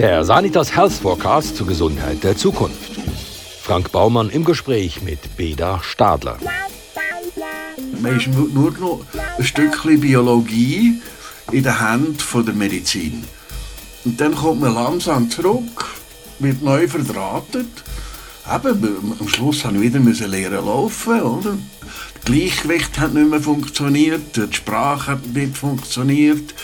Der Sanitas Health Forecast zur Gesundheit der Zukunft. Frank Baumann im Gespräch mit Beda Stadler. Man ist nur noch ein Stückchen Biologie in der Hand der Medizin. Und dann kommt man langsam zurück, wird neu verdrahtet. Eben, am Schluss ich wieder lernen laufen, oder? Das Gleichgewicht hat nicht mehr funktioniert, die Sprache hat nicht funktioniert.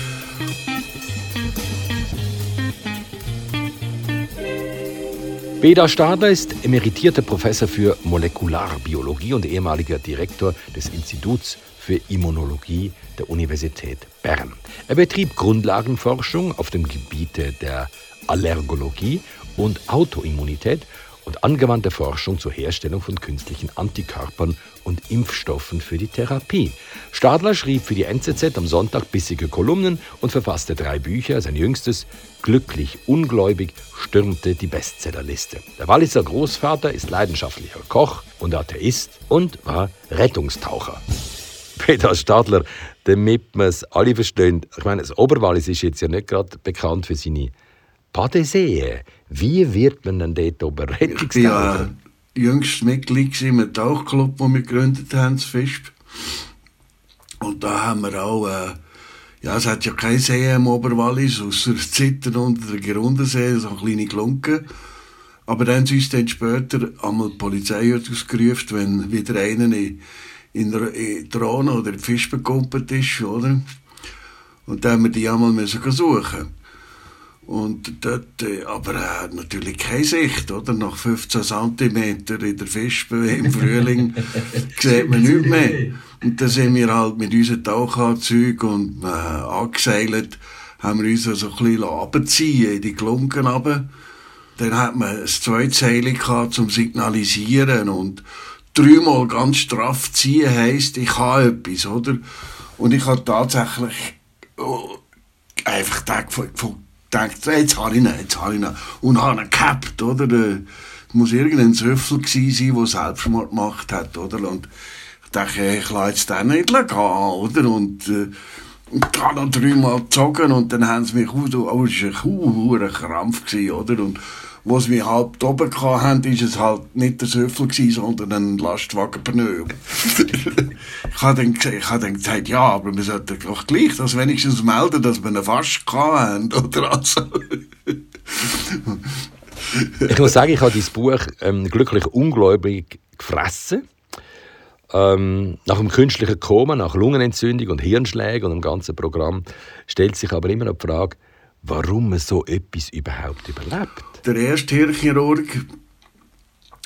Beda Stadler ist emeritierter Professor für Molekularbiologie und ehemaliger Direktor des Instituts für Immunologie der Universität Bern. Er betrieb Grundlagenforschung auf dem Gebiete der Allergologie und Autoimmunität und angewandte Forschung zur Herstellung von künstlichen Antikörpern und Impfstoffen für die Therapie. Stadler schrieb für die NZZ am Sonntag bissige Kolumnen und verfasste drei Bücher. Sein jüngstes, Glücklich Ungläubig, stürmte die Bestsellerliste. Der Walliser Großvater ist leidenschaftlicher Koch und Atheist und war Rettungstaucher. Peter Stadler, damit wir es alle verstehen, ich meine, das Oberwallis ist jetzt ja nicht gerade bekannt für seine Padesee. Wie wird man denn dort oben Rettungstaucher? Jüngstes Mitglied im Tauchclub, den wir gegründet haben, das Fisp. Und da haben wir auch, äh, ja, es hat ja kein See im Oberwallis, außer Zittern unter der Gerundensee, so eine kleine Glunke. Aber dann haben sie uns dann später einmal die Polizei ausgerufen, wenn wieder einer in, in der in Rhone oder in Fisch bekumpelt ist, oder? Und dann haben wir die einmal suchen und dort, äh, aber er hat natürlich keine Sicht, oder? Nach 15 cm in der Fispe im Frühling sieht man nichts mehr. Und dann sind wir halt mit unseren Tauchanzügen und äh, angeseilt, haben wir uns also ein bisschen runterziehen in die Klunken runter. Dann hat man ein Zweizeilig gehabt zum Signalisieren und dreimal ganz straff ziehen heisst, ich habe etwas, oder? Und ich habe tatsächlich oh, einfach gedacht, von gedacht, jetzt habe ich ihn, jetzt habe ich ihn. Und habe ihn gehabt, oder? Das muss irgendein Söffel gewesen sein, der Selbstmord gemacht hat, oder? Und ich dachte, ich lasse jetzt den nicht gehen, oder? Und, äh, und habe noch dreimal gezogen und dann haben sie mich, oh, das war ein Krampf, oder? Und, sie mich halb oben hatten, ist es halt nicht der Söffel gewesen, sondern ein Lastwagenpneu. ich habe dann, ich hab dann gesagt, ja, aber wir sollten doch gleich das wenigstens melden, dass wir einen fast hatten, oder also. ich muss sagen, ich habe dieses Buch ähm, glücklich ungläubig gefressen. Ähm, nach dem künstlichen Koma, nach Lungenentzündung und Hirnschlägen und dem ganzen Programm stellt sich aber immer noch die Frage, warum man so etwas überhaupt überlebt. Der erste Hirnchirurg,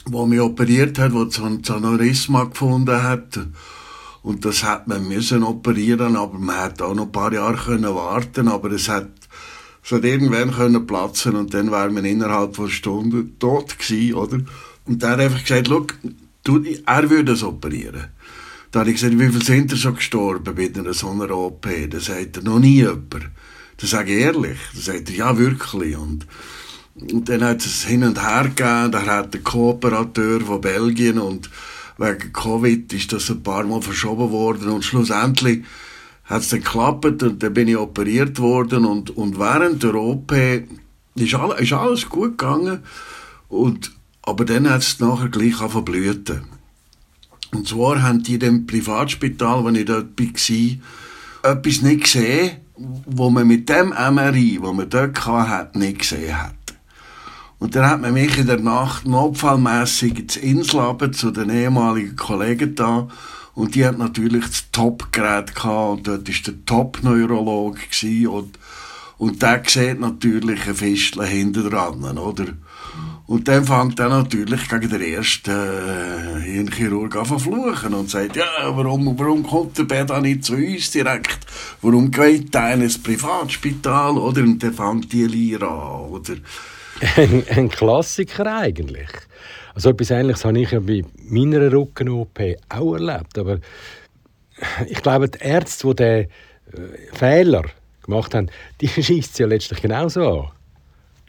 der mich operiert hat, der ein Aneurysma gefunden hat, und das hat man müssen operieren, aber man hat auch noch ein paar Jahre können warten, aber es hat es hat irgendwann können platzen und dann wäre man innerhalb von Stunden tot gewesen, oder? Und der hat einfach gesagt, Look, du, er würde es operieren. Da habe ich gesagt, wie viele sind er schon gestorben bei so einer OP? Da sagt er, noch nie jemand. Das sage ich ehrlich. Da sagt er, ja, wirklich. Und, und dann hat es hin und her gegeben. Da hat der Kooperateur von Belgien und wegen Covid ist das ein paar Mal verschoben worden und schlussendlich hat es dann geklappt und dann bin ich operiert worden und, und während der OP ist, all, ist alles gut gegangen und, aber dann hat es nachher gleich angefangen. Und zwar haben die in dem Privatspital, wo ich dort war, etwas nicht gesehen, wo man mit dem MRI, wo man dort hatte, nicht gesehen hat. Und dann hat man mich in der Nacht notfallmässig ins Inselabend zu den ehemaligen Kollegen da und die hat natürlich das Top-Gerät und dort war der Top-Neurologe und, und der sieht natürlich ein Fistel hinten dran, oder? Und dann fängt er natürlich gegen den ersten äh, Hirnchirurg an zu fluchen und sagt, ja, warum, warum kommt der Beda nicht zu uns direkt? Warum geht er in ein Privatspital? Oder? Und dann fängt die Lira an, oder? ein, ein Klassiker eigentlich. Also etwas Ähnliches habe ich ja bei meiner Rücken-OP auch erlebt. Aber ich glaube, die Ärzte, die diesen äh, Fehler gemacht haben, die schießt es ja letztlich genauso an.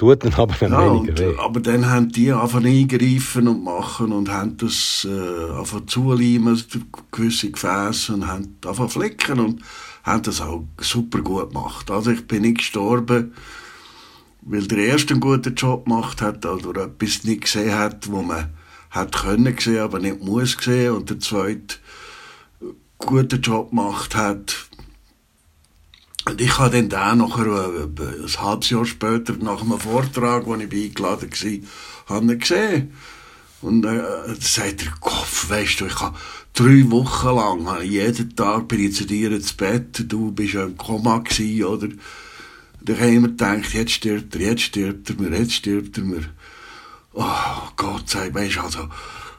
Tut dann aber dann ja, weniger weh. Aber dann haben die einfach eingreifen und machen und haben das äh, einfach zuleimen, gewisse Gefäße und haben einfach flicken und haben das auch super gut gemacht. Also ich bin nicht gestorben. weil der erste einen guten Job gemacht hat oder etwas nicht gesehen hat, wo man hat können sehen, aber nicht muss sehen und der zweite einen guten Job gemacht hat. Und ich habe dann da nachher, äh, ein halbes Jahr später, nach einem Vortrag, wo ich eingeladen war, habe gesehen. Und äh, sagt er, Kopf, weißt du, ich habe drei Wochen lang, habe jeden Tag bin ich zu dir ins Bett, du bist ja im Koma gewesen, oder? dann habe ich immer gedacht, jetzt stirbt er, jetzt stirbt er mir, jetzt stirbt er mir. Oh, Gott sei, weißt du, also,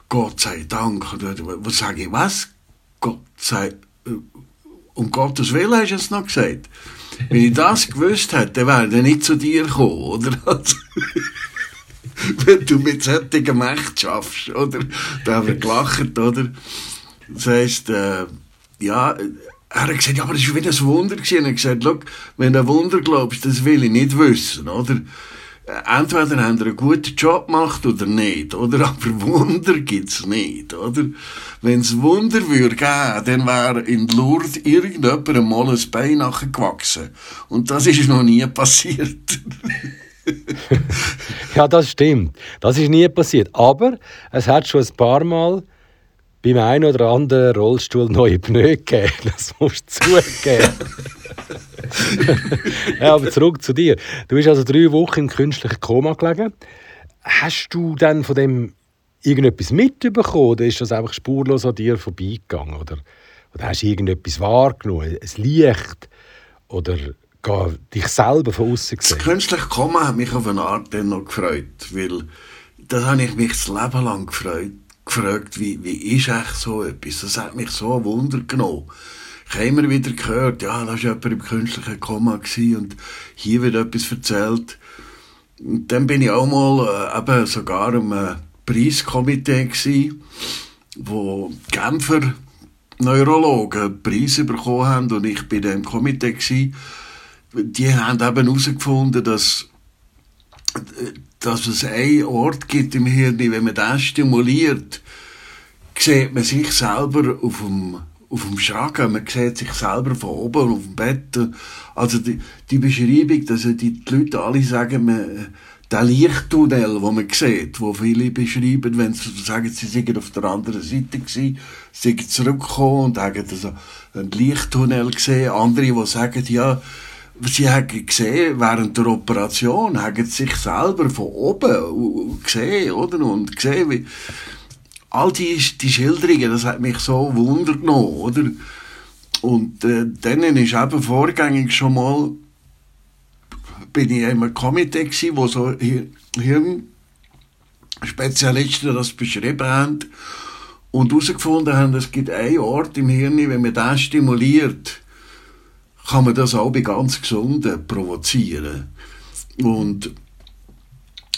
Gott sei Dank. Was sage ich, was? Gott sei, äh, um Gottes Willen hast du es noch gesagt. Wenn ich das gewusst hätte, dann wäre er nicht zu dir gekommen, oder? Also, wenn du mit solchen Mächten schaffst, oder? Da haben wir gelacht, oder? Das heisst, äh, ja, er hat gesagt, ja, aber das war wieder ein Wunder. Und er hat gesagt, wenn du ein Wunder glaubst, das will ich nicht wissen, oder? Entweder haben sie einen guten Job gemacht oder nicht, oder? Aber Wunder gibt's nicht, oder? Wenn's Wunder würde geben, dann wäre in Lourdes irgendjemand mal ein Bein nachgewachsen. Und das ist noch nie passiert. ja, das stimmt. Das ist nie passiert. Aber es hat schon ein paar Mal beim einen oder anderen Rollstuhl neue Pneu gegeben. Das musst du zugeben. ja, aber zurück zu dir. Du bist also drei Wochen im künstlichen Koma gelegen. Hast du dann von dem irgendetwas mitbekommen oder ist das einfach spurlos an dir vorbeigegangen? Oder, oder hast du irgendetwas wahrgenommen? Ein Licht? Oder gar dich selber von außen gesehen? Das künstliche Koma hat mich auf eine Art dann noch gefreut, weil das habe ich mich das Leben lang gefreut gefragt, wie, wie ist echt so etwas? Das hat mich so ein Wunder genommen. Habe immer wieder gehört, ja, da war jemand im künstlichen Koma und hier wird etwas erzählt. Und dann bin ich auch mal äh, eben sogar im äh, Preiskomitee gewesen, wo Genfer Neurologen Preise bekommen haben und ich bin im Komitee gewesen. Die haben eben herausgefunden, dass dass es einen Ort gibt im Hirn, wenn man das stimuliert, sieht man sich selber auf dem, auf dem Schragen, man sieht sich selber von oben auf dem Bett. Also die, die Beschreibung, dass die, Leute alle sagen, man, der Lichttunnel, wo man sieht, wo viele beschreiben, wenn sie sagen, sie sind auf der anderen Seite gewesen, sind zurückgekommen und haben also einen Lichttunnel gesehen. Andere, die sagen, ja, Sie haben gesehen, während der Operation, haben sich selber von oben gesehen, oder? Und gesehen, wie, all die, die Schilderungen, das hat mich so Wunder oder? Und äh, dann ist eben vorgängig schon mal, bin ich in einem Komitee gewesen, wo so Hirnspezialisten das beschrieben haben und herausgefunden haben, es gibt einen Ort im Hirn, wenn man den stimuliert, kann man das auch bei ganz Gesunden provozieren. Und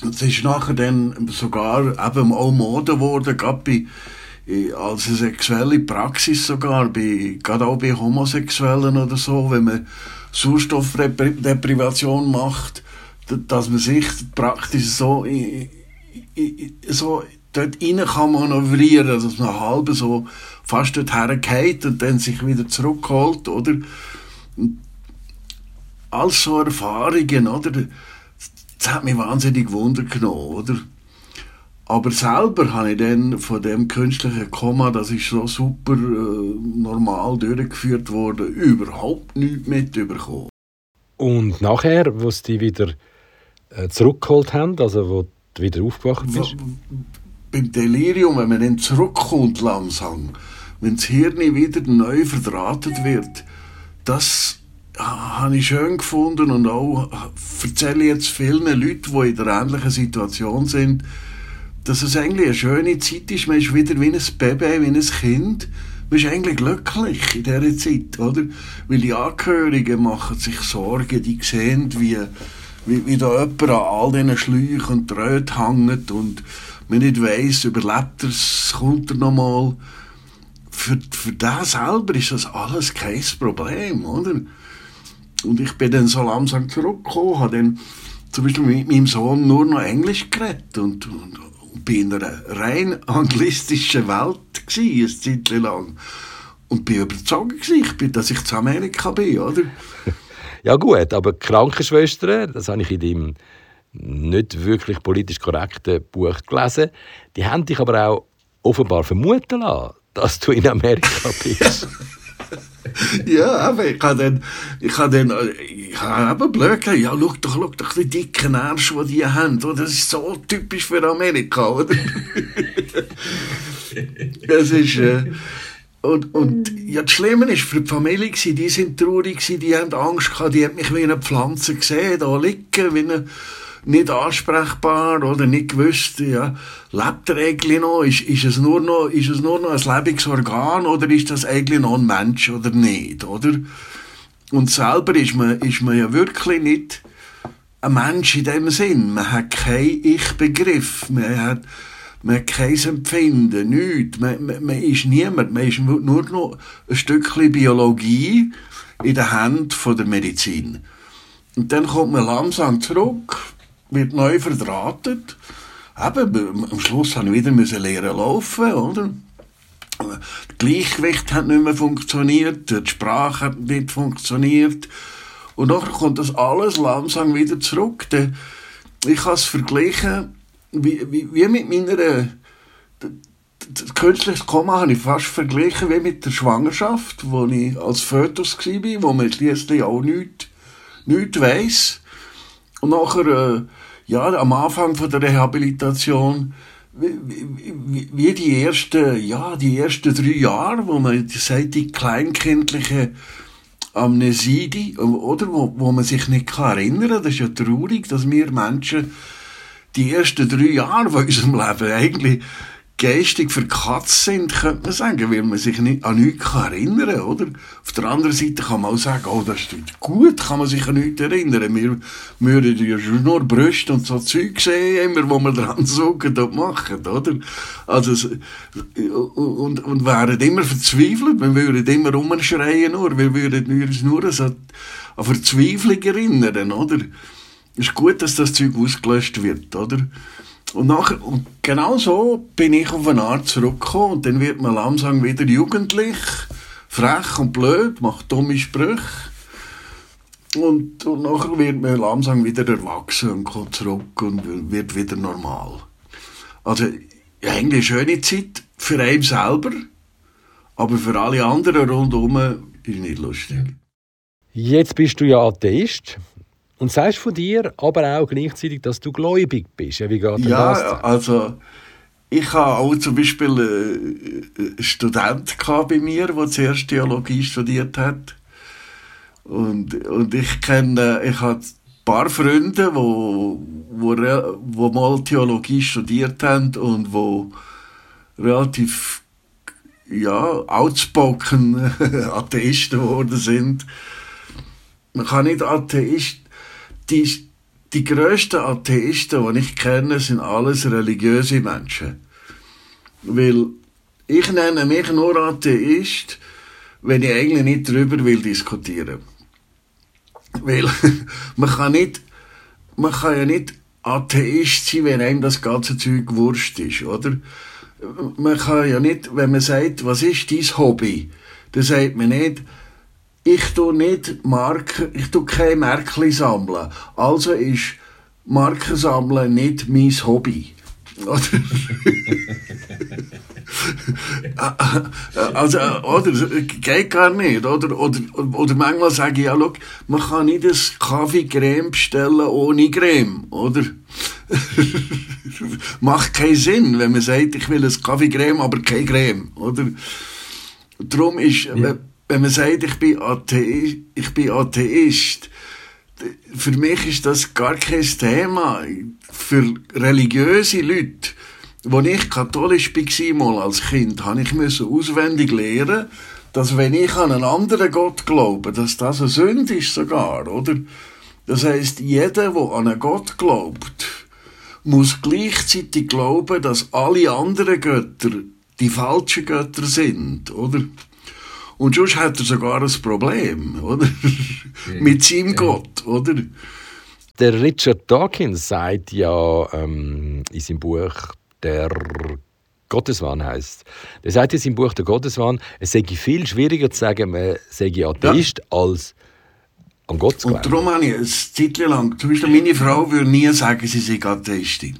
es ist nachher dann sogar eben auch Mode geworden, gerade bei, als eine sexuelle Praxis sogar, bei, gerade auch bei Homosexuellen oder so, wenn man Sauerstoffdeprivation macht, dass man sich praktisch so, so dort rein kann manövrieren, dass man halb so fast dort hergeht und dann sich wieder zurückholt, oder? all so Erfahrungen, oder? Das hat mich wahnsinnig Wunder genommen, oder? Aber selber habe ich dann von dem künstlichen Komma, das ist so super äh, normal durchgeführt worden, überhaupt nichts mitbekommen. Und nachher, wo sie dich wieder äh, zurückgeholt haben, also wo du wieder aufgewacht bist? Beim Delirium, wenn man dann zurückkommt langsam, wenn das Hirn wieder neu verdrahtet wird, das habe ich schön gefunden und auch erzähle jetzt vielen Leuten, die in der ähnlichen Situation sind, dass es eigentlich eine schöne Zeit ist. Man ist wieder wie ein Baby, wie ein Kind. Man ist eigentlich glücklich in dieser Zeit, oder? Weil die Angehörigen machen sich Sorgen, die sehen, wie, wie, wie da jemand an all diesen Schläuchen und Drähten hängt und man nicht weiss, überlebt er es, kommt er nochmal für, für den selber ist das alles kein Problem, oder? Und ich bin dann so langsam zurückgekommen, habe dann zum Beispiel mit meinem Sohn nur noch Englisch geredet und, und, und bin in einer rein anglistischen Welt gewesen, eine Zeit lang. Und bin überzeugt gewesen, dass ich zu Amerika bin, oder? Ja gut, aber Krankenschwestern, das habe ich in deinem nicht wirklich politisch korrekten Buch gelesen, die haben dich aber auch offenbar vermuten lassen, dass du in Amerika bist. ja, aber ich habe dann, ich habe dann, ich habe eben blöd gesagt, ja, schau doch, schau doch die dicken Arsch, die die haben, oder? das ist so typisch für Amerika, oder? das ist, äh, und, und ja, das Schlimme ist, für die Familie, die sind traurig, die haben Angst gehabt, die haben mich wie eine Pflanze gesehen, da liegen, wie eine, nicht ansprechbar oder nicht gewusst, ja, lebt der eigentlich noch? Ist, ist, es nur noch, ist es nur noch ein Lebensorgan oder ist das eigentlich noch ein Mensch oder nicht, oder? Und selber ist man, ist man ja wirklich nicht ein Mensch in dem Sinn. Man hat keinen Ich-Begriff. Man hat, man hat kein Empfinden, nichts. Man, man, man ist niemand. Man ist nur noch ein Stückchen Biologie in der Hand der Medizin. Und dann kommt man langsam zurück, wird neu verdrahtet. Eben, am Schluss haben wir wieder müssen lernen laufen, oder? Das Gleichgewicht hat nicht mehr funktioniert, die Sprache hat nicht funktioniert. Und nachher kommt das alles langsam wieder zurück. Ich habe es verglichen, wie, wie, wie mit meiner das künstliche Komma habe ich fast verglichen wie mit der Schwangerschaft, wo ich als Fötus war, wo man schließlich auch nichts, nichts weiss. Und nachher, äh, ja, am Anfang von der Rehabilitation, wie, wie, die ersten, ja, die ersten drei Jahre, wo man sagt, die kleinkindliche Amnesie, oder, wo, wo man sich nicht kann erinnern kann. Das ist ja traurig, dass wir Menschen die ersten drei Jahre von unserem Leben eigentlich geistig verkatzt sind, könnte man sagen, weil man sich nicht an nichts erinnern kann, oder? Auf der anderen Seite kann man auch sagen, oh, das ist gut, kann man sich an nichts erinnern. Wir, würden ja nur Brüste und so Zeug sehen, immer, wo wir dran suchen und machen, oder? Also, und, und wären immer verzweifelt, wir würden immer rumschreien nur, wir würden uns nur an Verzweiflung erinnern, oder? Ist gut, dass das Zeug ausgelöscht wird, oder? Und, nachher, und genau so bin ich auf eine Art zurückgekommen und dann wird man langsam wieder jugendlich, frech und blöd, macht dumme Sprüche. Und, und nachher wird man langsam wieder erwachsen und kommt zurück und wird wieder normal. Also, eine schöne Zeit für einen selber, aber für alle anderen rundherum ist nicht lustig. Jetzt bist du ja Atheist. Und sagst von dir aber auch gleichzeitig, dass du gläubig bist. Wie geht ja, das? also ich habe auch zum Beispiel äh, einen Student bei mir, der zuerst Theologie studiert hat. Und, und ich kenne, ich habe ein paar Freunde, wo, wo, wo mal Theologie studiert haben und wo relativ ja, outspoken Atheisten geworden sind. Man kann nicht Atheist die, die grössten Atheisten, die ich kenne, sind alles religiöse Menschen. Weil ich nenne mich nur Atheist, wenn ich eigentlich nicht darüber will diskutieren. Weil man kann nicht, man kann ja nicht Atheist sein, wenn einem das ganze Zeug wurscht ist, oder? Man kann ja nicht, wenn man sagt, was ist dein Hobby, dann sagt man nicht, ich tu nicht Marken, ich tu keine Märkli sammeln. Also ist Marken sammeln nicht mein Hobby. also, oder, geht gar nicht, oder? Oder, oder manchmal sage ich, ja, schau, man kann nicht ein Kaffee-Creme bestellen ohne Creme, oder? Macht keinen Sinn, wenn man sagt, ich will ein Kaffee-Creme, aber keine Creme, oder? Darum ist, ja wenn man sagt, ich bin Atheist, ich bin Atheist, für mich ist das gar kein Thema. Für religiöse Leute, als ich katholisch war, mal als Kind, habe ich auswendig lernen, dass wenn ich an einen anderen Gott glaube, dass das eine Sünde ist sogar, oder? Das heißt, jeder, der an einen Gott glaubt, muss gleichzeitig glauben, dass alle anderen Götter die falschen Götter sind, oder? Und sonst hat er sogar ein Problem, oder? Mit seinem ja. Gott, oder? Der Richard Dawkins sagt ja ähm, in seinem Buch der Gotteswahn heißt. Der sagt in seinem Buch der Gotteswahn, es sei viel schwieriger zu sagen, man sei Atheist, ja. als an Gott zu glauben. Und darum habe ich eine Zeit lang, zum Beispiel meine Frau würde nie sagen, sie sei Atheistin.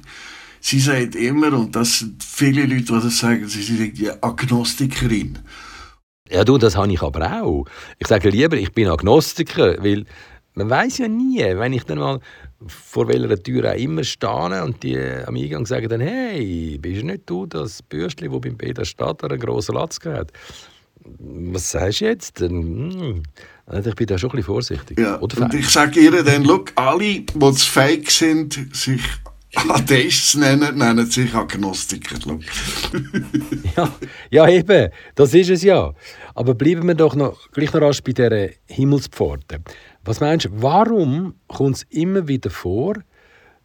Sie sagt immer, und das sind viele Leute, die das sagen, sie sind Agnostikerin. Ja, du, das habe ich aber auch. Ich sage lieber, ich bin Agnostiker, weil man weiß ja nie, wenn ich dann mal vor welcher Tür auch immer stehe und die am Eingang sagen dann, hey, bist nicht du das Bürstli, wo beim Peter Stadter einen grossen Latz hat? Was sagst du jetzt? Hm. Also ich bin da schon ein bisschen vorsichtig. Ja, und ich sage ihr dann, look, alle, die fake sind, sich Atheist nennen, nennen sich Agnostiker. ja, ja, eben, das ist es ja. Aber bleiben wir doch noch, gleich noch rasch bei dieser Himmelspforte. Was meinst du, warum kommt es immer wieder vor,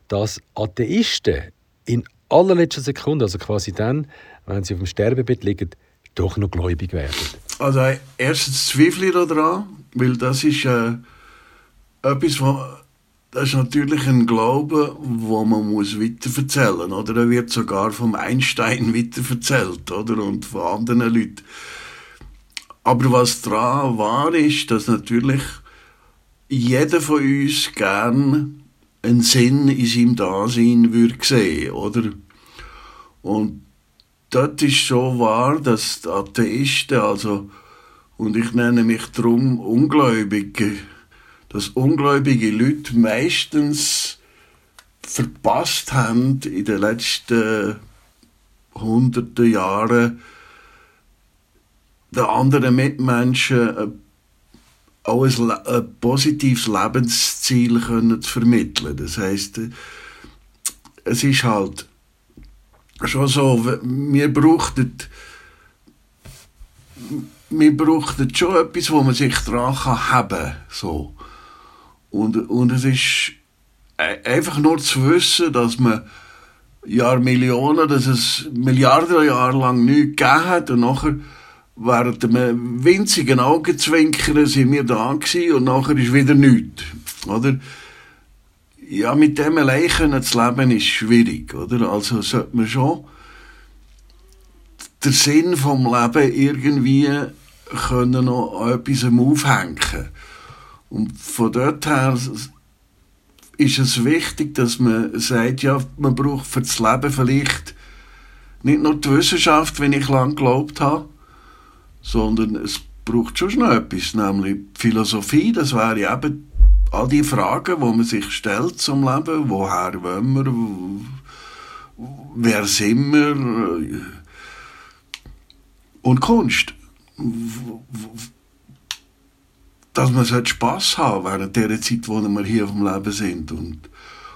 dass Atheisten in allerletzter Sekunde, also quasi dann, wenn sie auf dem Sterbebett liegen, doch noch gläubig werden? Also erstens zweifle ich daran, weil das ist äh, etwas, was das ist natürlich ein Glaube, wo man muss weiterverzählen, oder? Er wird sogar vom Einstein weiterverzählt, oder? Und von anderen Leuten. Aber was dran war, ist, dass natürlich jeder von uns gern einen Sinn in seinem Dasein würde sehen, oder? Und dort ist so wahr, dass die Atheisten, also, und ich nenne mich darum Ungläubige, dass ungläubige Leute meistens verpasst haben in den letzten hunderten Jahren den anderen Mitmenschen auch ein, ein positives Lebensziel können zu vermitteln. Das heißt, es ist halt schon so, wir brauchten wir brauchten schon etwas, wo man sich dran kann haben so. Und, und es ist einfach nur zu wissen, dass man Jahr Millionen, dass es Milliarden Jahre lang nichts gegeben hat und nachher während einem winzigen Augenzwinkern sind wir da gewesen und nachher ist wieder nichts, oder? Ja, mit dem allein zu leben ist schwierig, oder? Also sollte man schon den Sinn vom Leben irgendwie können noch an etwas aufhängen und von dort her ist es wichtig, dass man sagt, ja, man braucht für das Leben vielleicht nicht nur die Wissenschaft, wenn ich lange geglaubt habe, sondern es braucht schon noch etwas, nämlich Philosophie, das wäre eben all die Fragen, die man sich stellt zum Leben, woher wollen wir, wer sind wir, und Kunst dass man Spass haben während der Zeit, wo wir hier auf dem Leben sind und,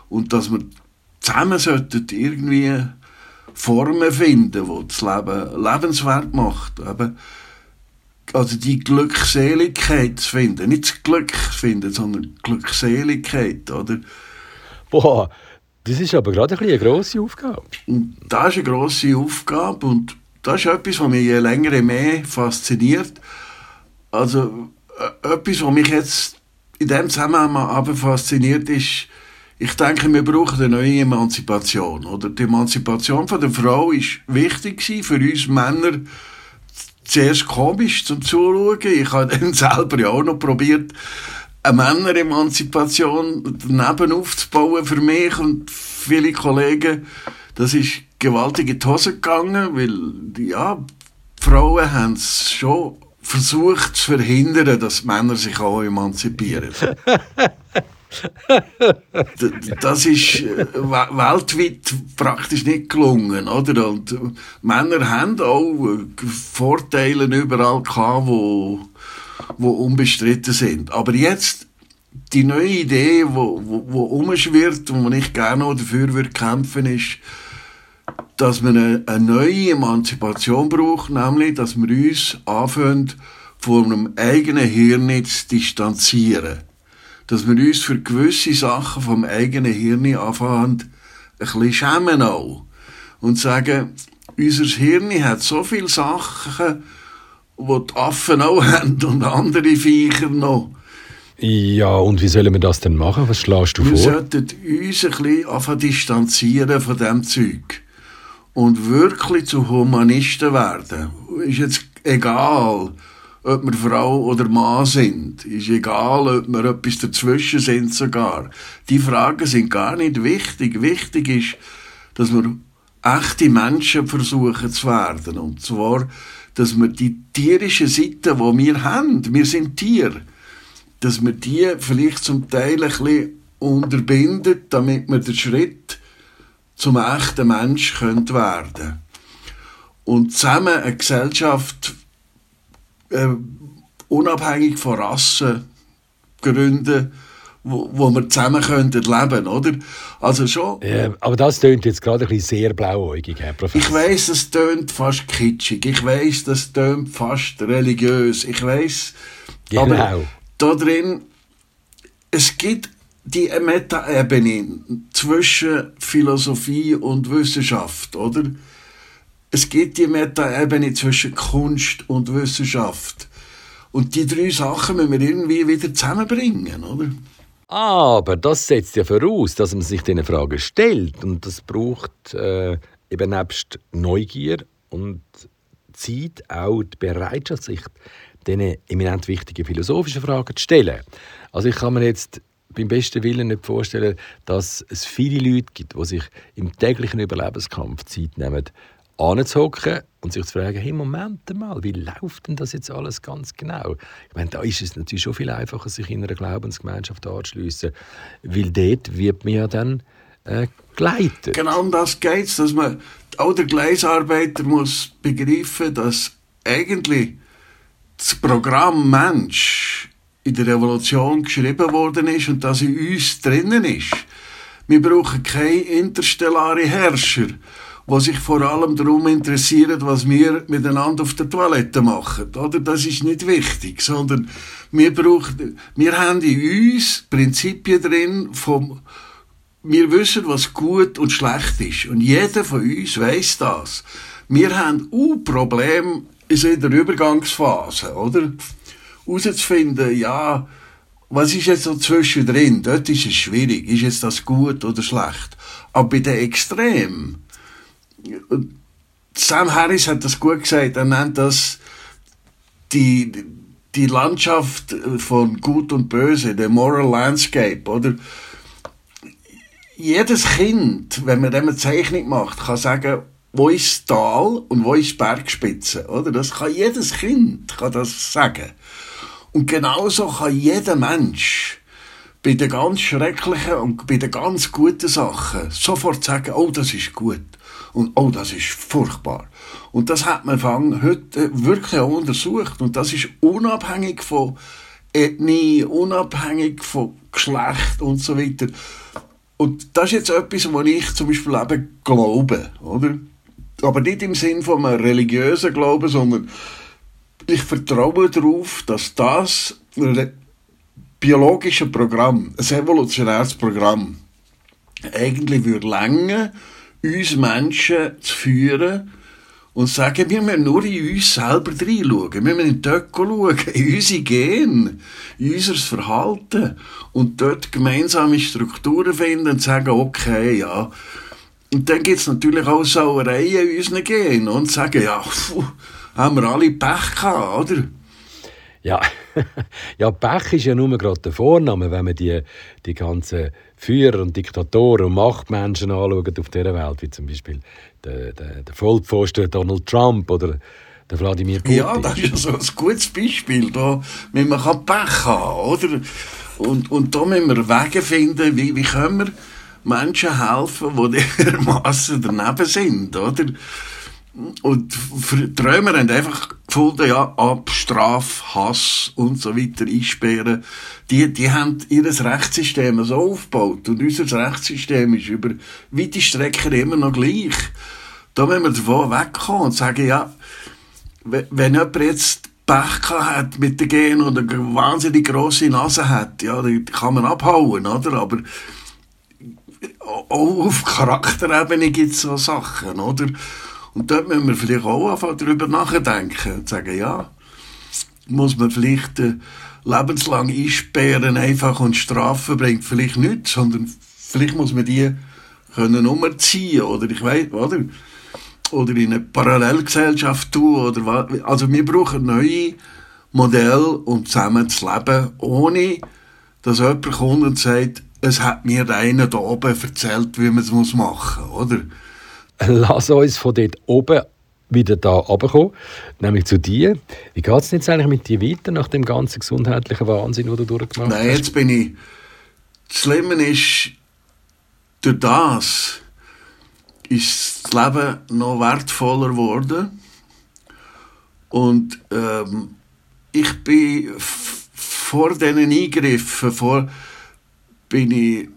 und dass wir zusammen sollten irgendwie Formen finden, die das Leben lebenswert macht. Eben, also die Glückseligkeit zu finden, nicht das Glück zu finden, sondern Glückseligkeit, oder? Boah, das ist aber gerade ein eine grosse Aufgabe. Und das ist eine grosse Aufgabe und das ist etwas, was mich je länger je mehr fasziniert. Also etwas, was mich jetzt in dem Zusammenhang aber fasziniert, ist, ich denke, wir brauchen eine neue Emanzipation. Oder? Die Emanzipation von der Frau ist wichtig für uns Männer. Zuerst komisch zum Zuschauen. Ich habe dann selber ja auch noch probiert, eine Männer-Emanzipation daneben aufzubauen für mich und viele Kollegen. Das ist gewaltig in die Hose gegangen, weil, ja, Frauen haben es schon versucht zu verhindern, dass Männer sich auch emanzipieren. das ist äh, weltweit praktisch nicht gelungen, oder? Und äh, Männer haben auch äh, Vorteile überall gehabt, wo, wo unbestritten sind. Aber jetzt die neue Idee, wo, wo, wo umschwirrt und wo ich gerne dafür würde kämpfen, ist, dass man eine, eine neue Emanzipation braucht, nämlich, dass wir uns anfangen, von einem eigenen Hirn zu distanzieren. Dass wir uns für gewisse Sachen vom eigenen Hirn anfangen, ein bisschen schämen auch. Und sagen, unser Hirn hat so viele Sachen, die die Affen auch haben und andere Viecher noch. Ja, und wie sollen wir das denn machen? Was schlägst du wir vor? Wir sollten uns ein bisschen distanzieren von diesem Zeug und wirklich zu Humanisten werden. Ist jetzt egal, ob wir Frau oder Mann sind. Ist egal, ob wir etwas dazwischen sind sogar. Die Fragen sind gar nicht wichtig. Wichtig ist, dass wir echte Menschen versuchen zu werden. Und zwar, dass wir die tierische Seite, die wir haben, wir sind Tier, dass wir die vielleicht zum Teil ein bisschen unterbinden, damit wir den Schritt zum echten Mensch werden können. Und zusammen eine Gesellschaft äh, unabhängig von Rassen gründen, wo, wo wir zusammen könnten leben, oder? Also schon. Ja, aber das tönt jetzt gerade ein bisschen sehr blauäugig, Herr Professor. Ich weiß, das tönt fast kitschig. Ich weiß, das tönt fast religiös. Ich weiß. Genau. Aber da drin, es gibt die Meta-Ebene zwischen Philosophie und Wissenschaft, oder? Es gibt die Meta-Ebene zwischen Kunst und Wissenschaft. Und die drei Sachen müssen wir irgendwie wieder zusammenbringen, oder? Aber das setzt ja voraus, dass man sich diese Fragen stellt. Und das braucht äh, eben nebst Neugier und Zeit auch die Bereitschaft, sich diese eminent wichtigen philosophischen Fragen zu stellen. Also ich kann mir jetzt beim besten Willen nicht vorstellen, dass es viele Leute gibt, die sich im täglichen Überlebenskampf Zeit nehmen, anzuhocken und sich zu fragen, hey, Moment mal, wie läuft denn das jetzt alles ganz genau? Ich meine, da ist es natürlich schon viel einfacher, sich in einer Glaubensgemeinschaft anzuschliessen, weil dort wird man ja dann äh, geleitet. Genau um das geht es, dass man, auch der Gleisarbeiter muss begreifen, dass eigentlich das Programm Mensch in der Revolution geschrieben worden ist und dass in uns drinnen ist. Wir brauchen keine interstellare Herrscher, die sich vor allem darum interessieren, was wir miteinander auf der Toilette machen. Oder? Das ist nicht wichtig, sondern wir, brauchen, wir haben in uns Prinzipien drin vom wir wissen, was gut und schlecht ist. Und jeder von uns weiß das. Wir haben ein Problem in der Übergangsphase, oder? Herauszufinden, ja, was ist jetzt so zwischendrin? Dort ist es schwierig. Ist jetzt das gut oder schlecht? Aber bei den Extremen, Sam Harris hat das gut gesagt, er nennt das die, die Landschaft von Gut und Böse, der Moral Landscape, oder? Jedes Kind, wenn man dem eine Zeichnung macht, kann sagen, wo ist Tal und wo ist Bergspitze, oder? Das kann jedes Kind kann das sagen. Und genauso kann jeder Mensch bei den ganz schrecklichen und bei den ganz guten Sachen sofort sagen, oh, das ist gut. Und oh, das ist furchtbar. Und das hat man heute wirklich auch untersucht. Und das ist unabhängig von Ethnie, unabhängig von Geschlecht und so weiter. Und das ist jetzt etwas, was ich zum Beispiel eben glaube, oder? Aber nicht im Sinn von einem religiösen Glauben, sondern ich vertraue darauf, dass das biologische Programm, ein evolutionäres Programm, eigentlich würde länger, uns Menschen zu führen und sagen, wir müssen nur in uns selber reinschauen. Wir müssen in die schauen, in unsere Gene, in unser Verhalten und dort gemeinsame Strukturen finden und sagen, okay, ja. Und dann gibt es natürlich auch Sauereien in unseren Genen und sagen, ja, pfuh, haben wir alle Pech gehabt, oder? Ja, ja Pech ist ja nur gerade der Vorname, wenn man die, die ganzen Führer und Diktatoren und Machtmenschen anschaut auf dieser Welt, wie zum Beispiel der, der, der Vollpfosten Donald Trump oder der Wladimir Putin. Ja, das ist ja so ein gutes Beispiel. Da man kann Pech haben, oder? Und, und da müssen wir Wege finden, wie, wie können wir Menschen helfen, die dermassen daneben sind, oder? Und die Römer haben einfach gefunden, ja, ab, Straf, Hass und so weiter einsperren. Die, die haben ihr Rechtssystem so aufgebaut. Und unser Rechtssystem ist über weite Strecken immer noch gleich. Da müssen wir davon wegkommen und sagen, ja, wenn jemand jetzt Pech hat mit den Genen oder eine wahnsinnig grosse Nase hat, ja, die kann man abhauen, oder? Aber auch auf Charakterebene gibt es so Sachen, oder? Und dort müssen wir vielleicht auch einfach darüber nachdenken und sagen, ja, muss man vielleicht äh, lebenslang einsperren einfach und strafen bringt vielleicht nichts, sondern vielleicht muss man die können umziehen oder ich weiß, oder? Oder in eine Parallelgesellschaft tun oder was. Also wir brauchen neue Modell, um zusammen zu leben, ohne dass jemand kommt und sagt, es hat mir einer da oben erzählt, wie man es machen muss, oder? Lass uns von dort oben wieder da runterkommen, nämlich zu dir. Wie geht es jetzt eigentlich mit dir weiter nach dem ganzen gesundheitlichen Wahnsinn, den du durchgemacht hast? Nein, jetzt bin ich... Das Schlimme ist, durch das ist das Leben noch wertvoller geworden. Und ähm, ich bin vor diesen Eingriffen, vor, bin ich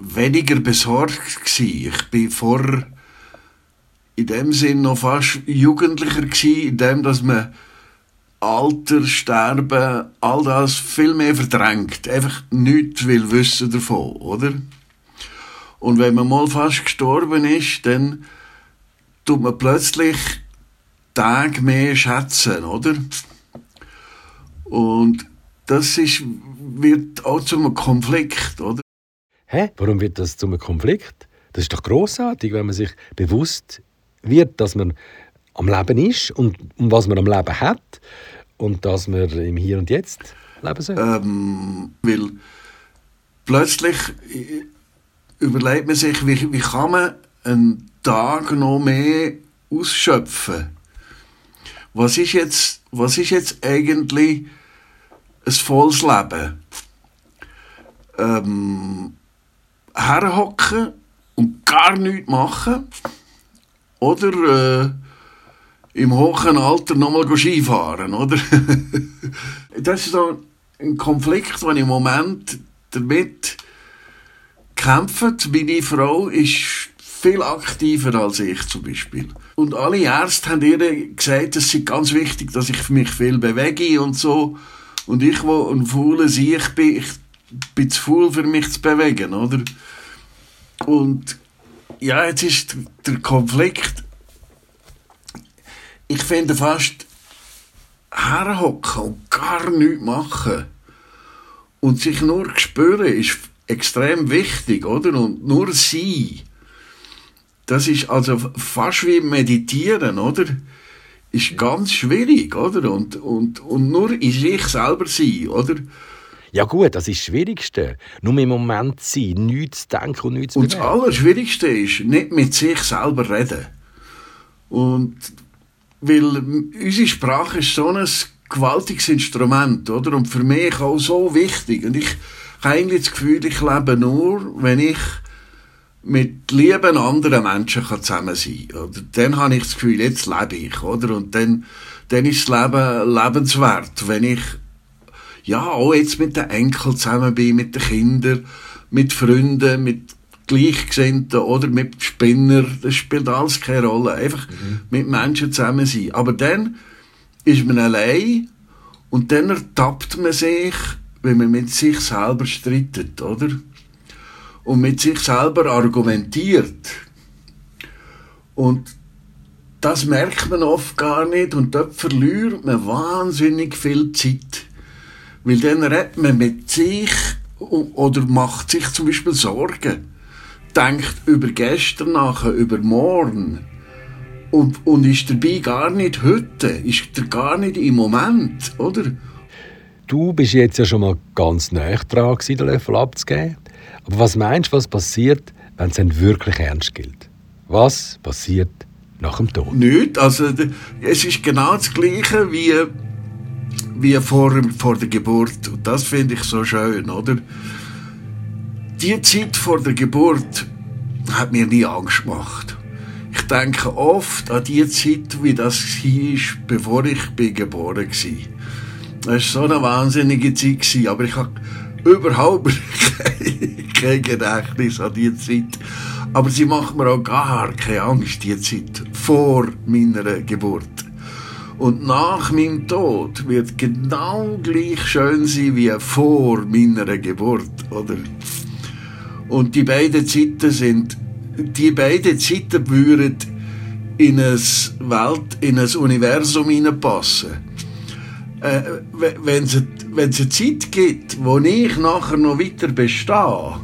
weniger besorgt gewesen. Ich bin vor in dem Sinn noch fast jugendlicher gewesen, in dem, dass man Alter, Sterben, all das viel mehr verdrängt. Einfach nichts will wissen davon, oder? Und wenn man mal fast gestorben ist, dann tut man plötzlich Tage mehr schätzen, oder? Und das ist, wird auch zu einem Konflikt, oder? Hä? Warum wird das zu einem Konflikt? Das ist doch großartig, wenn man sich bewusst wird, dass man am Leben ist und um was man am Leben hat und dass man im Hier und Jetzt leben soll. Ähm, weil plötzlich überlegt man sich, wie, wie kann man einen Tag noch mehr ausschöpfen? Was ist jetzt, was ist jetzt eigentlich ein volles Leben? Ähm, herhocken und gar nichts machen? Oder äh, im hohen Alter nochmal Skifahren, oder? das ist so ein Konflikt, den ich im Moment damit kämpfe. Meine Frau ist viel aktiver als ich zum Beispiel. Und alle Ärzte haben ihr gesagt, es sei ganz wichtig, dass ich mich viel bewege und so. Und ich, wo ein fauler Sieg bin, ich bin zu faul für mich zu bewegen, oder? Und ja, jetzt ist der Konflikt. Ich finde fast herhocken und gar nichts machen und sich nur spüren ist extrem wichtig, oder? Und nur sie. Das ist also fast wie meditieren, oder? Ist ganz schwierig, oder? Und, und, und nur in sich selber sein, oder? Ja gut, das ist das Schwierigste. Nur im Moment sein, nichts zu denken und nichts zu Und das Allerschwierigste ist, nicht mit sich selber reden. Und weil unsere Sprache ist so ein gewaltiges Instrument, oder? Und für mich auch so wichtig. Und ich habe eigentlich das Gefühl, ich lebe nur, wenn ich mit lieben anderen Menschen zusammen sein kann. Oder dann habe ich das Gefühl, jetzt lebe ich, oder? Und dann, dann ist das Leben lebenswert, wenn ich ja, auch jetzt mit den Enkeln zusammen bin, mit den Kindern, mit Freunden, mit Gleichgesinnten oder mit Spinnern, das spielt alles keine Rolle. Einfach mhm. mit Menschen zusammen sein. Aber dann ist man allein und dann ertappt man sich, wenn man mit sich selber streitet, oder? Und mit sich selber argumentiert. Und das merkt man oft gar nicht und dort verliert man wahnsinnig viel Zeit. Weil dann redet man mit sich oder macht sich zum Beispiel Sorgen. Denkt über gestern nachher, über morgen. Und, und ist dabei gar nicht heute, ist er gar nicht im Moment, oder? Du bist jetzt ja schon mal ganz nah dran, den Löffel abzugeben. Aber was meinst du, was passiert, wenn es dann wirklich ernst gilt? Was passiert nach dem Tod? Nichts. Also, es ist genau das Gleiche wie wie vor, vor der Geburt. Und das finde ich so schön, oder? Die Zeit vor der Geburt hat mir nie Angst gemacht. Ich denke oft an die Zeit, wie das war, bevor ich bin geboren war. Das war so eine wahnsinnige Zeit, aber ich habe überhaupt kein Gedächtnis an die Zeit. Aber sie macht mir auch gar keine Angst, die Zeit vor meiner Geburt. Und nach meinem Tod wird genau gleich schön sein wie vor meiner Geburt, oder? Und die beiden Zeiten sind, die beiden Zeiten würden in ein Welt, in ein Universum hineinpassen. Äh, wenn es eine Zeit gibt, wo ich nachher noch weiter bestehe,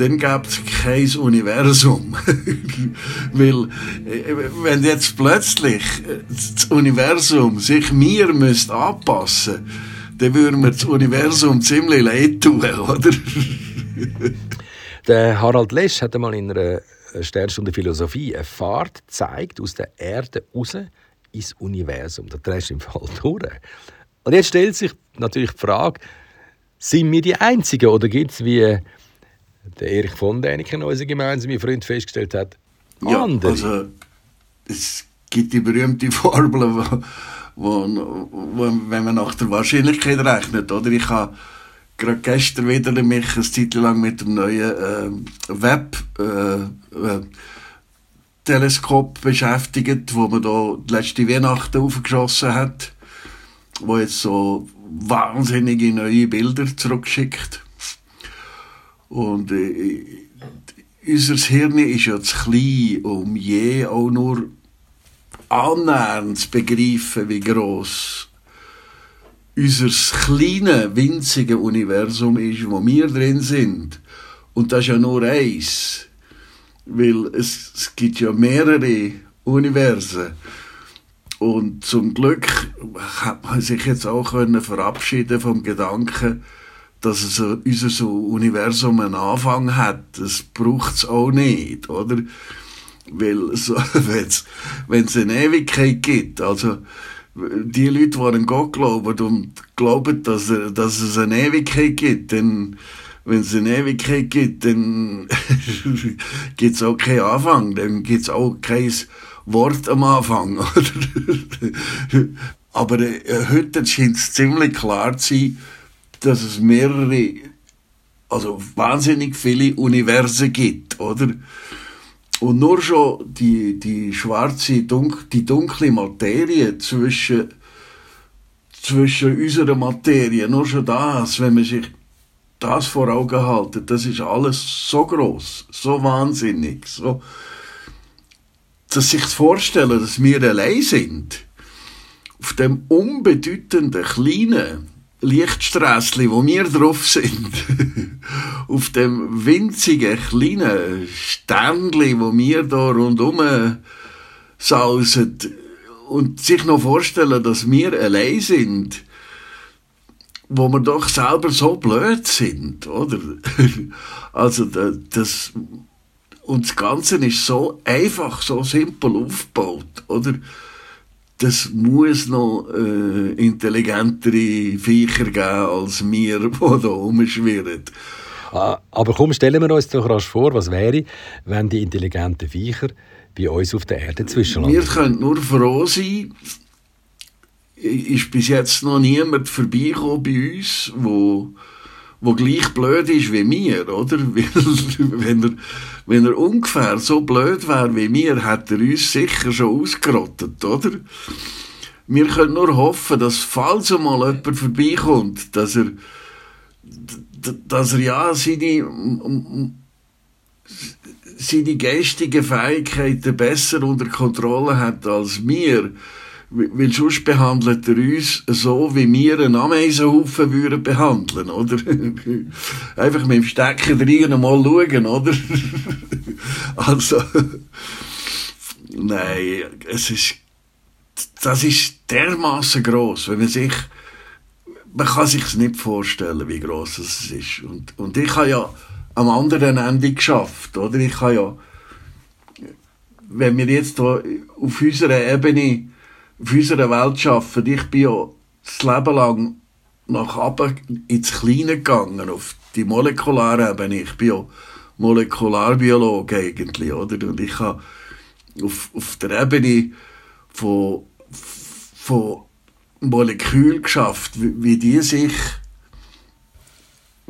dann gäbe es kein Universum. Weil, äh, wenn jetzt plötzlich das Universum sich mir müsste anpassen dann würde mir das Universum ziemlich leid tun, oder? Der Harald Lesch hat einmal in einer Sternstunde Philosophie eine Fahrt gezeigt aus der Erde raus ins Universum. Da drehst du im Fall durch. Und jetzt stellt sich natürlich die Frage, sind wir die Einzigen oder gibt es, wie der Erich von Däniken, unser gemeinsamer Freund, festgestellt hat, ja, andere? Also, es gibt die berühmte Formel, wo, wo, wo, wenn man nach der Wahrscheinlichkeit rechnet, oder? Ich habe gerade gestern wieder mich eine Zeit lang mit dem neuen äh, Web äh, äh, Teleskop beschäftigt, wo man da letzte Weihnachten aufgeschossen hat, wo jetzt so wahnsinnige neue Bilder zurückschickt. Und äh, unser Hirn ist ja zu klein, um je auch nur annähernd zu begreifen, wie gross unser kleine, winzige Universum ist, wo wir drin sind. Und das ist ja nur eins. Weil es, es gibt ja mehrere Universen. Und zum Glück hat man sich jetzt auch können verabschieden vom Gedanken, dass es unser Universum einen Anfang hat. Das braucht es auch nicht, oder? Weil so, wenn es eine Ewigkeit gibt, also die Leute, die an Gott glauben und glauben, dass, dass es eine Ewigkeit gibt, dann wenn es eine Ewigkeit gibt, dann gibt es auch keinen Anfang, dann gibt es auch kein Wort am Anfang. Aber äh, heute scheint es ziemlich klar zu sein, dass es mehrere, also wahnsinnig viele Universen gibt, oder? Und nur schon die, die schwarze, dunk, die dunkle Materie zwischen, zwischen unserer Materie, nur schon das, wenn man sich das vor Augen haltet, das ist alles so groß, so wahnsinnig, so, dass sich vorstellen, dass wir allein sind, auf dem unbedeutenden kleinen Lichtsträssli, wo wir drauf sind, auf dem winzigen kleinen Sternli, wo wir da rundum sausen und sich noch vorstellen, dass wir allein sind, wo wir doch selber so blöd sind, oder? Also das und das Ganze ist so einfach, so simpel aufgebaut, oder? Das muss noch äh, intelligentere Viecher geben als wir, die da rumschwirren. Ah, aber komm, stellen wir uns doch rasch vor, was wäre, wenn die intelligenten Viecher bei uns auf der Erde zwischenlanden? Wir können nur froh sein, ist bis jetzt noch niemand vorbeigekommen bei uns, wo, wo gleich blöd ist wie wir, oder? wenn, er, wenn er ungefähr so blöd wäre wie wir, hätte er uns sicher schon ausgerottet, oder? Wir können nur hoffen, dass falls einmal jemand vorbeikommt, dass er, dass er ja seine, seine geistigen Fähigkeiten besser unter Kontrolle hat als wir, weil sonst behandelt er uns so, wie wir einen Ameisenhaufen würden behandeln, oder? Einfach mit dem Stecker drin und mal schauen, oder? also, nein, es ist, das ist dermaßen groß, wenn man sich, man kann sich nicht vorstellen, wie groß es ist. Und, und ich habe ja am anderen Ende geschafft, oder? Ich habe ja, wenn wir jetzt auf unserer Ebene auf unserer Welt arbeiten. Ich bin ja das Leben lang nach oben ins Kleine gegangen, auf die molekulare Ebene. Ich bin ja Molekularbiologe eigentlich, oder? Und ich habe auf, auf der Ebene von, von Molekülen geschafft, wie, wie die sich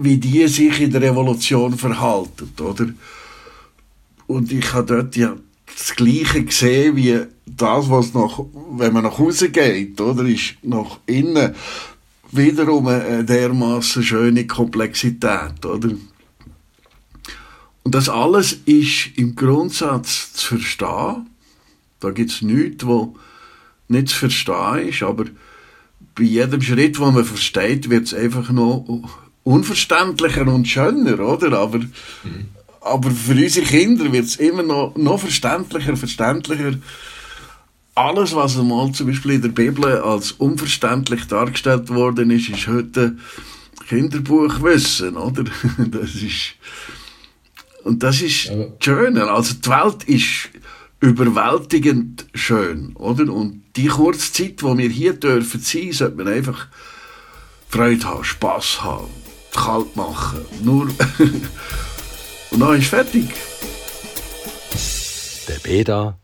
wie die sich in der Revolution verhalten, oder? Und ich habe dort ja das Gleiche gesehen wie das, was nach, wenn man nach Hause geht, oder, ist nach innen wiederum eine dermaßen schöne Komplexität, oder? Und das alles ist im Grundsatz zu verstehen. Da gibt es nichts, wo nicht zu verstehen ist, aber bei jedem Schritt, wo man versteht, wird es einfach noch unverständlicher und schöner, oder? Aber, mhm. aber für unsere Kinder wird es immer noch, noch verständlicher, verständlicher. Alles, was einmal zum Beispiel in der Bibel als unverständlich dargestellt worden ist, ist heute Kinderbuchwissen, oder? Das ist, und das ist ja. schön. Also die Welt ist überwältigend schön, oder? Und die kurze Zeit, wo wir hier dürfen sein, sollte man einfach Freude haben, Spass haben, kalt machen. Nur und dann ist fertig. Der Beda